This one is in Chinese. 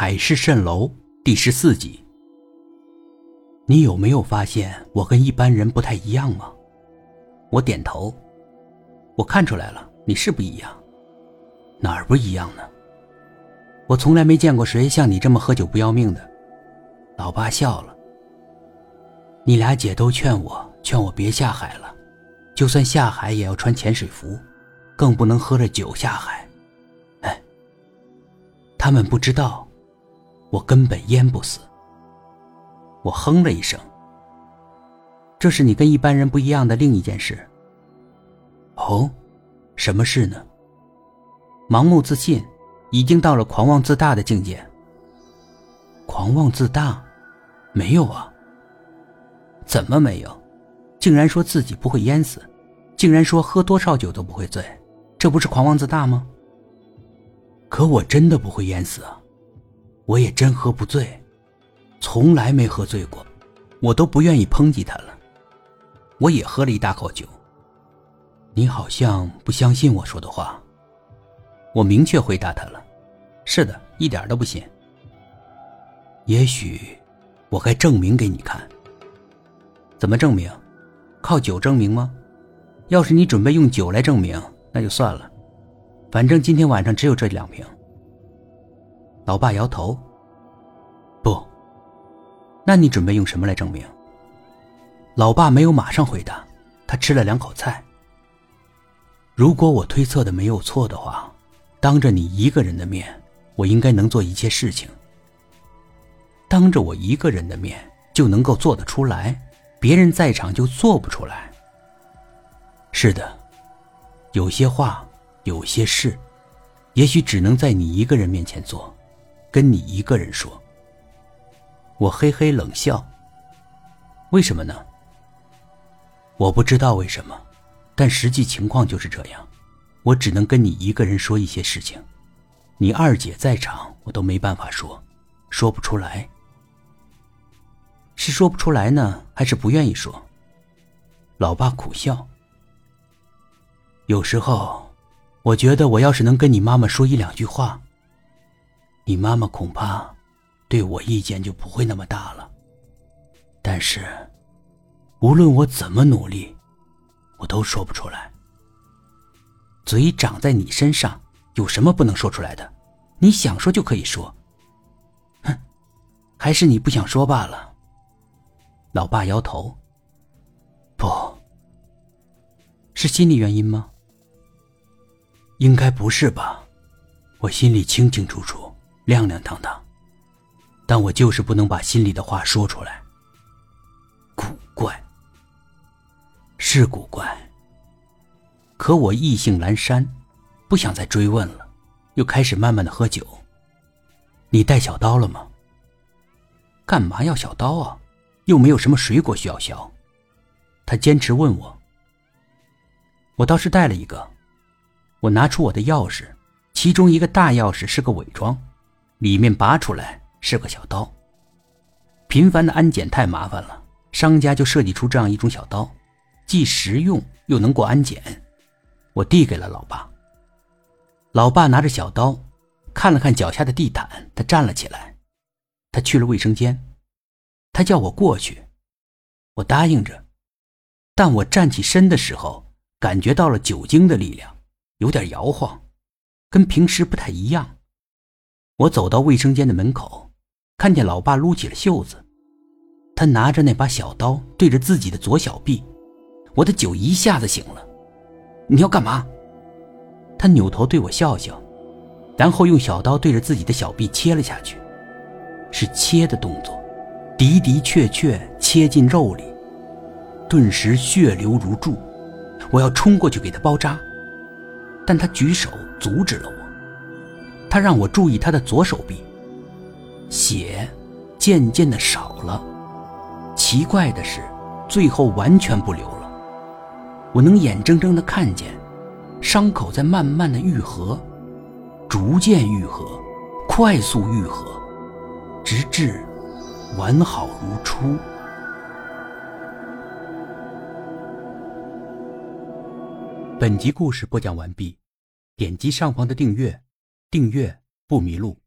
海市蜃楼第十四集。你有没有发现我跟一般人不太一样吗？我点头。我看出来了，你是不一样。哪儿不一样呢？我从来没见过谁像你这么喝酒不要命的。老爸笑了。你俩姐都劝我，劝我别下海了，就算下海也要穿潜水服，更不能喝着酒下海。哎，他们不知道。我根本淹不死。我哼了一声。这是你跟一般人不一样的另一件事。哦，什么事呢？盲目自信，已经到了狂妄自大的境界。狂妄自大？没有啊。怎么没有？竟然说自己不会淹死，竟然说喝多少酒都不会醉，这不是狂妄自大吗？可我真的不会淹死啊。我也真喝不醉，从来没喝醉过，我都不愿意抨击他了。我也喝了一大口酒。你好像不相信我说的话。我明确回答他了：“是的，一点都不信。”也许，我该证明给你看。怎么证明？靠酒证明吗？要是你准备用酒来证明，那就算了。反正今天晚上只有这两瓶。老爸摇头。不，那你准备用什么来证明？老爸没有马上回答，他吃了两口菜。如果我推测的没有错的话，当着你一个人的面，我应该能做一些事情。当着我一个人的面就能够做得出来，别人在场就做不出来。是的，有些话，有些事，也许只能在你一个人面前做。跟你一个人说，我嘿嘿冷笑。为什么呢？我不知道为什么，但实际情况就是这样。我只能跟你一个人说一些事情，你二姐在场，我都没办法说，说不出来。是说不出来呢，还是不愿意说？老爸苦笑。有时候，我觉得我要是能跟你妈妈说一两句话。你妈妈恐怕对我意见就不会那么大了。但是，无论我怎么努力，我都说不出来。嘴长在你身上，有什么不能说出来的？你想说就可以说。哼，还是你不想说罢了。老爸摇头。不是心理原因吗？应该不是吧？我心里清清楚楚。亮亮堂堂，但我就是不能把心里的话说出来。古怪，是古怪。可我意兴阑珊，不想再追问了，又开始慢慢的喝酒。你带小刀了吗？干嘛要小刀啊？又没有什么水果需要削。他坚持问我。我倒是带了一个，我拿出我的钥匙，其中一个大钥匙是个伪装。里面拔出来是个小刀。频繁的安检太麻烦了，商家就设计出这样一种小刀，既实用又能过安检。我递给了老爸。老爸拿着小刀，看了看脚下的地毯，他站了起来。他去了卫生间，他叫我过去，我答应着。但我站起身的时候，感觉到了酒精的力量，有点摇晃，跟平时不太一样。我走到卫生间的门口，看见老爸撸起了袖子，他拿着那把小刀对着自己的左小臂，我的酒一下子醒了。你要干嘛？他扭头对我笑笑，然后用小刀对着自己的小臂切了下去，是切的动作，的的确确切进肉里，顿时血流如注。我要冲过去给他包扎，但他举手阻止了。他让我注意他的左手臂，血渐渐的少了。奇怪的是，最后完全不流了。我能眼睁睁的看见，伤口在慢慢的愈合，逐渐愈合，快速愈合，直至完好如初。本集故事播讲完毕，点击上方的订阅。订阅不迷路。